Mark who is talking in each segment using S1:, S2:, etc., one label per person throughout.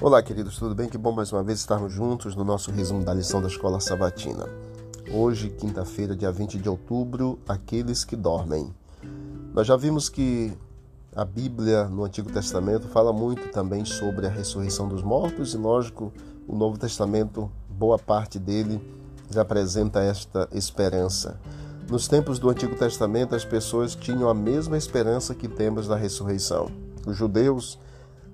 S1: Olá, queridos, tudo bem? Que bom mais uma vez estarmos juntos no nosso resumo da lição da Escola Sabatina. Hoje, quinta-feira, dia 20 de outubro, aqueles que dormem. Nós já vimos que a Bíblia no Antigo Testamento fala muito também sobre a ressurreição dos mortos e, lógico, o Novo Testamento, boa parte dele já apresenta esta esperança. Nos tempos do Antigo Testamento, as pessoas tinham a mesma esperança que temos da ressurreição. Os judeus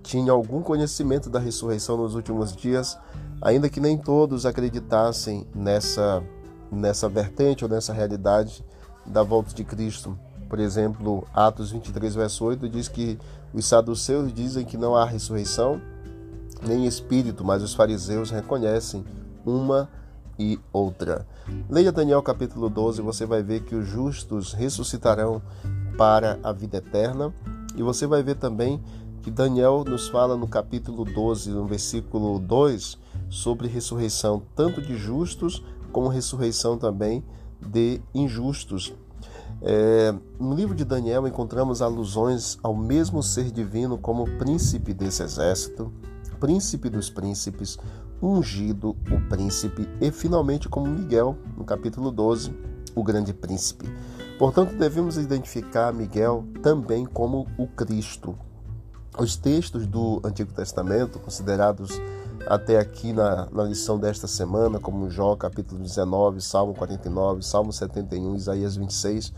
S1: tinha algum conhecimento da ressurreição nos últimos dias, ainda que nem todos acreditassem nessa, nessa vertente ou nessa realidade da volta de Cristo. Por exemplo, Atos 23, verso 8 diz que os saduceus dizem que não há ressurreição nem espírito, mas os fariseus reconhecem uma e outra. Leia Daniel capítulo 12, você vai ver que os justos ressuscitarão para a vida eterna, e você vai ver também que Daniel nos fala no capítulo 12, no versículo 2, sobre ressurreição tanto de justos como ressurreição também de injustos. É, no livro de Daniel encontramos alusões ao mesmo ser divino como príncipe desse exército, príncipe dos príncipes, ungido o príncipe e finalmente como Miguel, no capítulo 12, o grande príncipe. Portanto, devemos identificar Miguel também como o Cristo, os textos do Antigo Testamento, considerados até aqui na, na lição desta semana, como Jó capítulo 19, Salmo 49, Salmo 71, Isaías 26,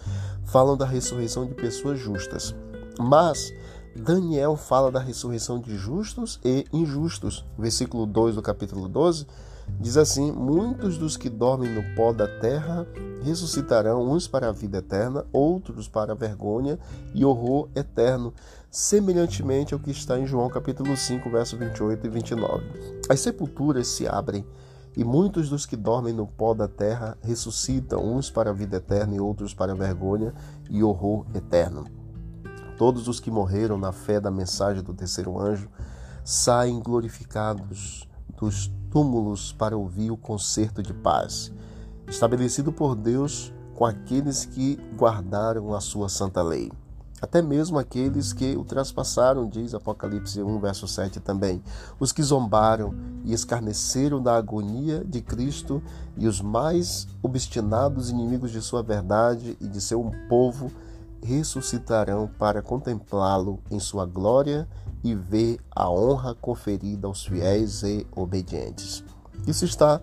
S1: falam da ressurreição de pessoas justas. Mas Daniel fala da ressurreição de justos e injustos. Versículo 2 do capítulo 12 diz assim: Muitos dos que dormem no pó da terra ressuscitarão, uns para a vida eterna, outros para a vergonha e horror eterno, semelhantemente ao que está em João capítulo 5, verso 28 e 29. As sepulturas se abrem e muitos dos que dormem no pó da terra ressuscitam, uns para a vida eterna e outros para a vergonha e horror eterno. Todos os que morreram na fé da mensagem do terceiro anjo saem glorificados dos túmulos para ouvir o concerto de paz, estabelecido por Deus com aqueles que guardaram a sua santa lei. Até mesmo aqueles que o traspassaram, diz Apocalipse 1, verso 7 também. Os que zombaram e escarneceram da agonia de Cristo e os mais obstinados inimigos de sua verdade e de seu povo ressuscitarão para contemplá-lo em sua glória e ver a honra conferida aos fiéis e obedientes. Isso está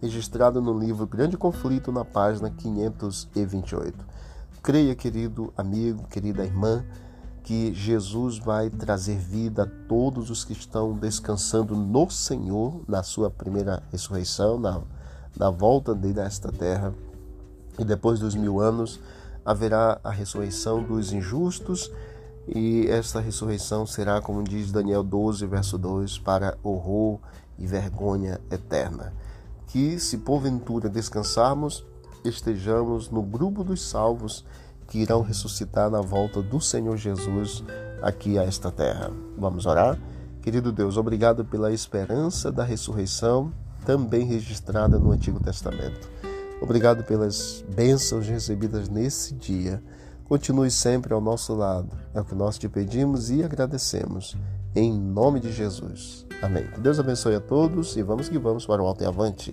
S1: registrado no livro Grande Conflito, na página 528. Creia, querido amigo, querida irmã, que Jesus vai trazer vida a todos os que estão descansando no Senhor, na sua primeira ressurreição, na, na volta dele a esta terra. E depois dos mil anos haverá a ressurreição dos injustos, e esta ressurreição será, como diz Daniel 12, verso 2, para horror e vergonha eterna. Que, se porventura descansarmos, estejamos no grupo dos salvos que irão ressuscitar na volta do Senhor Jesus aqui a esta terra. Vamos orar? Querido Deus, obrigado pela esperança da ressurreição, também registrada no Antigo Testamento. Obrigado pelas bênçãos recebidas nesse dia. Continue sempre ao nosso lado. É o que nós te pedimos e agradecemos. Em nome de Jesus. Amém. Deus abençoe a todos e vamos que vamos para o alto e avante.